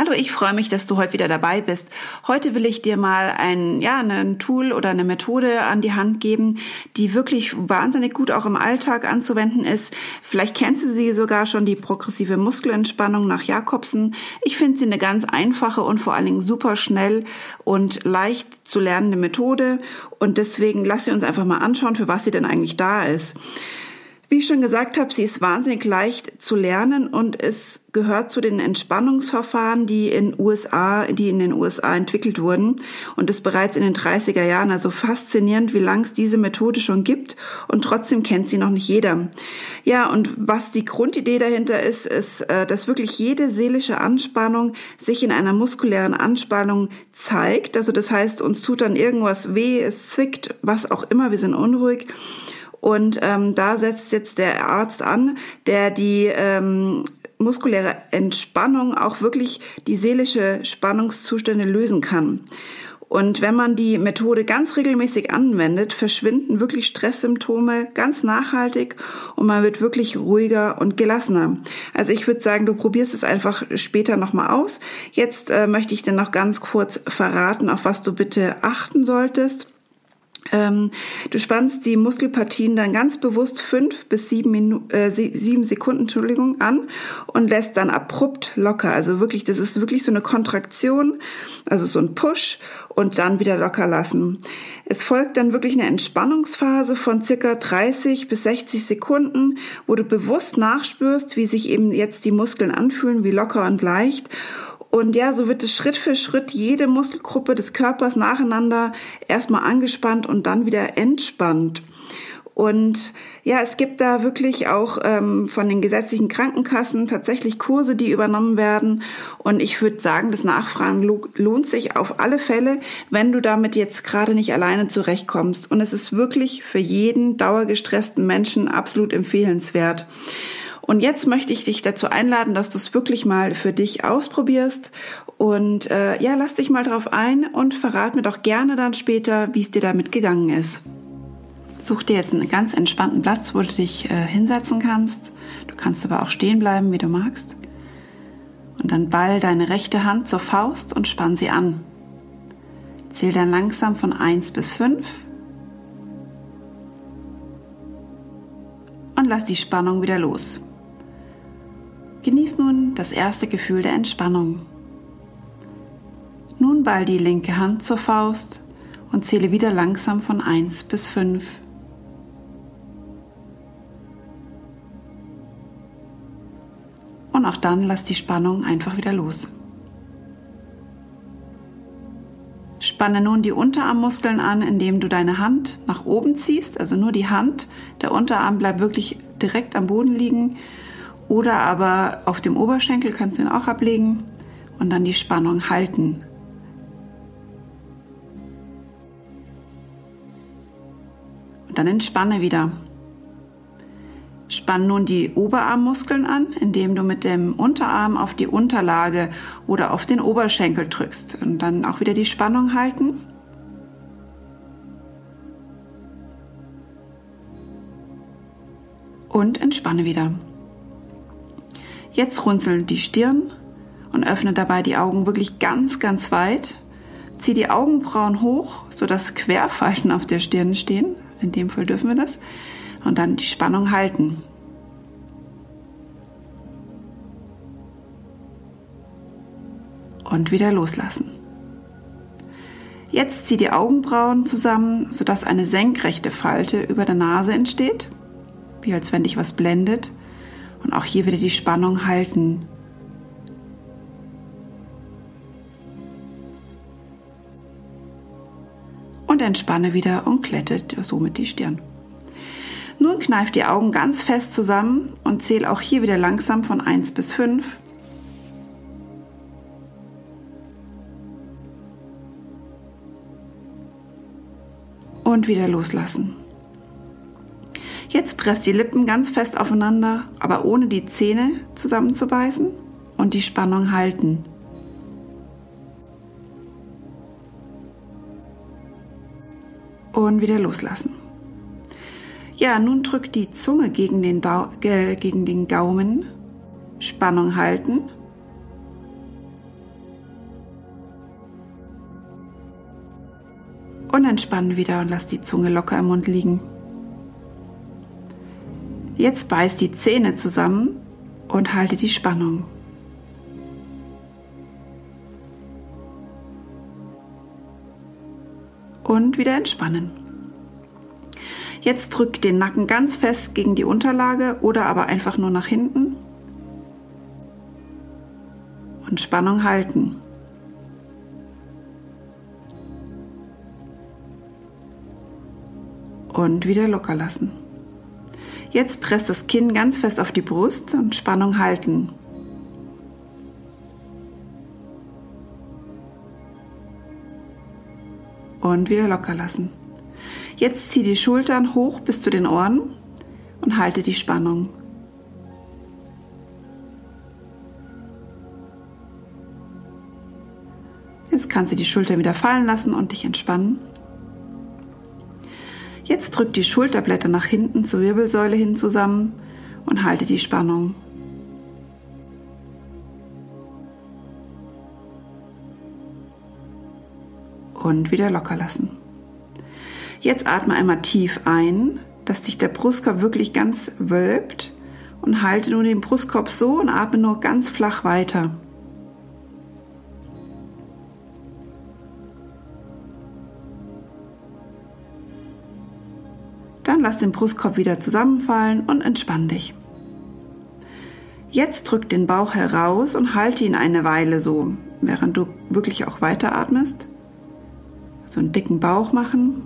Hallo, ich freue mich, dass du heute wieder dabei bist. Heute will ich dir mal ein, ja, ein Tool oder eine Methode an die Hand geben, die wirklich wahnsinnig gut auch im Alltag anzuwenden ist. Vielleicht kennst du sie sogar schon, die progressive Muskelentspannung nach Jakobsen. Ich finde sie eine ganz einfache und vor allen Dingen super schnell und leicht zu lernende Methode. Und deswegen lass sie uns einfach mal anschauen, für was sie denn eigentlich da ist. Wie ich schon gesagt habe, sie ist wahnsinnig leicht zu lernen und es gehört zu den Entspannungsverfahren, die in USA, die in den USA entwickelt wurden und das bereits in den 30er Jahren. Also faszinierend, wie lang es diese Methode schon gibt und trotzdem kennt sie noch nicht jeder. Ja, und was die Grundidee dahinter ist, ist, äh, dass wirklich jede seelische Anspannung sich in einer muskulären Anspannung zeigt. Also das heißt, uns tut dann irgendwas weh, es zwickt, was auch immer, wir sind unruhig. Und ähm, da setzt jetzt der Arzt an, der die ähm, muskuläre Entspannung auch wirklich die seelische Spannungszustände lösen kann. Und wenn man die Methode ganz regelmäßig anwendet, verschwinden wirklich Stresssymptome ganz nachhaltig und man wird wirklich ruhiger und gelassener. Also ich würde sagen, du probierst es einfach später nochmal aus. Jetzt äh, möchte ich dir noch ganz kurz verraten, auf was du bitte achten solltest. Ähm, du spannst die Muskelpartien dann ganz bewusst fünf bis sieben, Minu äh, sieben Sekunden Entschuldigung, an und lässt dann abrupt locker. Also wirklich, das ist wirklich so eine Kontraktion, also so ein Push und dann wieder locker lassen. Es folgt dann wirklich eine Entspannungsphase von circa 30 bis 60 Sekunden, wo du bewusst nachspürst, wie sich eben jetzt die Muskeln anfühlen, wie locker und leicht und ja, so wird es Schritt für Schritt jede Muskelgruppe des Körpers nacheinander erstmal angespannt und dann wieder entspannt. Und ja, es gibt da wirklich auch ähm, von den gesetzlichen Krankenkassen tatsächlich Kurse, die übernommen werden. Und ich würde sagen, das Nachfragen lohnt sich auf alle Fälle, wenn du damit jetzt gerade nicht alleine zurechtkommst. Und es ist wirklich für jeden dauergestressten Menschen absolut empfehlenswert. Und jetzt möchte ich dich dazu einladen, dass du es wirklich mal für dich ausprobierst. Und äh, ja, lass dich mal drauf ein und verrat mir doch gerne dann später, wie es dir damit gegangen ist. Such dir jetzt einen ganz entspannten Platz, wo du dich äh, hinsetzen kannst. Du kannst aber auch stehen bleiben, wie du magst. Und dann ball deine rechte Hand zur Faust und spann sie an. Zähl dann langsam von 1 bis 5. Und lass die Spannung wieder los. Genieß nun das erste Gefühl der Entspannung. Nun ball die linke Hand zur Faust und zähle wieder langsam von 1 bis 5. Und auch dann lass die Spannung einfach wieder los. Spanne nun die Unterarmmuskeln an, indem du deine Hand nach oben ziehst, also nur die Hand. Der Unterarm bleibt wirklich direkt am Boden liegen oder aber auf dem Oberschenkel kannst du ihn auch ablegen und dann die Spannung halten. Und dann entspanne wieder. Spann nun die Oberarmmuskeln an, indem du mit dem Unterarm auf die Unterlage oder auf den Oberschenkel drückst und dann auch wieder die Spannung halten. Und entspanne wieder. Jetzt runzeln die Stirn und öffne dabei die Augen wirklich ganz, ganz weit. Zieh die Augenbrauen hoch, sodass Querfalten auf der Stirn stehen. In dem Fall dürfen wir das. Und dann die Spannung halten. Und wieder loslassen. Jetzt zieh die Augenbrauen zusammen, sodass eine senkrechte Falte über der Nase entsteht, wie als wenn dich was blendet. Und auch hier wieder die Spannung halten. Und entspanne wieder und glättet somit die Stirn. Nun kneif die Augen ganz fest zusammen und zähle auch hier wieder langsam von 1 bis 5. Und wieder loslassen. Jetzt presst die Lippen ganz fest aufeinander, aber ohne die Zähne zusammenzubeißen. und die Spannung halten. Und wieder loslassen. Ja, nun drück die Zunge gegen den, Dau äh, gegen den Gaumen. Spannung halten. Und entspannen wieder und lass die Zunge locker im Mund liegen. Jetzt beiß die Zähne zusammen und halte die Spannung. Und wieder entspannen. Jetzt drück den Nacken ganz fest gegen die Unterlage oder aber einfach nur nach hinten. Und Spannung halten. Und wieder locker lassen. Jetzt presst das Kinn ganz fest auf die Brust und Spannung halten. Und wieder locker lassen. Jetzt zieh die Schultern hoch bis zu den Ohren und halte die Spannung. Jetzt kannst du die Schulter wieder fallen lassen und dich entspannen. Jetzt drück die Schulterblätter nach hinten zur Wirbelsäule hin zusammen und halte die Spannung. Und wieder locker lassen. Jetzt atme einmal tief ein, dass sich der Brustkorb wirklich ganz wölbt und halte nun den Brustkorb so und atme nur ganz flach weiter. Dann lass den Brustkorb wieder zusammenfallen und entspann dich. Jetzt drück den Bauch heraus und halte ihn eine Weile so, während du wirklich auch weiteratmest. So einen dicken Bauch machen.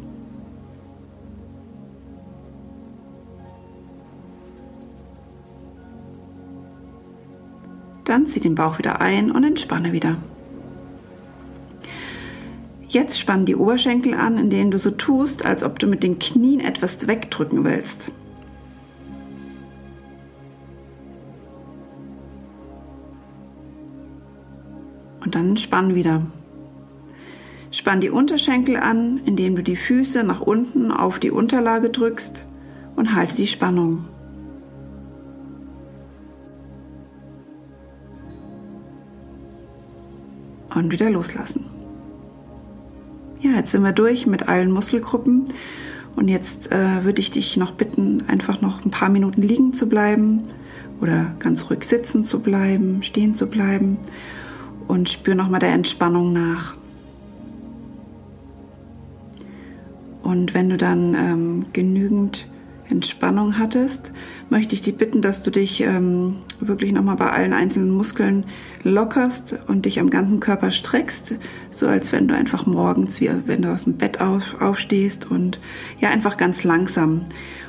Dann zieh den Bauch wieder ein und entspanne wieder. Jetzt spann die Oberschenkel an, indem du so tust, als ob du mit den Knien etwas wegdrücken willst. Und dann spann wieder. Spann die Unterschenkel an, indem du die Füße nach unten auf die Unterlage drückst und halte die Spannung. Und wieder loslassen. Ja, jetzt sind wir durch mit allen Muskelgruppen. Und jetzt äh, würde ich dich noch bitten, einfach noch ein paar Minuten liegen zu bleiben oder ganz ruhig sitzen zu bleiben, stehen zu bleiben und spür nochmal der Entspannung nach. Und wenn du dann ähm, genügend Entspannung hattest, möchte ich dich bitten, dass du dich ähm, wirklich nochmal bei allen einzelnen Muskeln lockerst und dich am ganzen Körper streckst, so als wenn du einfach morgens, wie wenn du aus dem Bett auf, aufstehst und ja, einfach ganz langsam.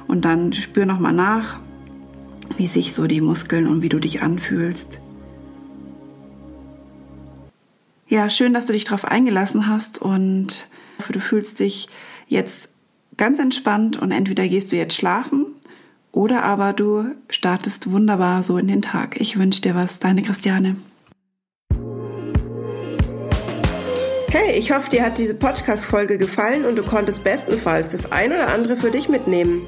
Und dann spür nochmal nach, wie sich so die Muskeln und wie du dich anfühlst. Ja, schön, dass du dich darauf eingelassen hast und du fühlst dich jetzt ganz entspannt und entweder gehst du jetzt schlafen oder aber du startest wunderbar so in den Tag. Ich wünsche dir was, deine Christiane. Hey, ich hoffe, dir hat diese Podcast-Folge gefallen und du konntest bestenfalls das ein oder andere für dich mitnehmen.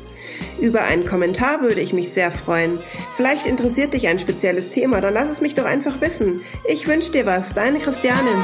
Über einen Kommentar würde ich mich sehr freuen. Vielleicht interessiert dich ein spezielles Thema, dann lass es mich doch einfach wissen. Ich wünsche dir was, deine Christiane.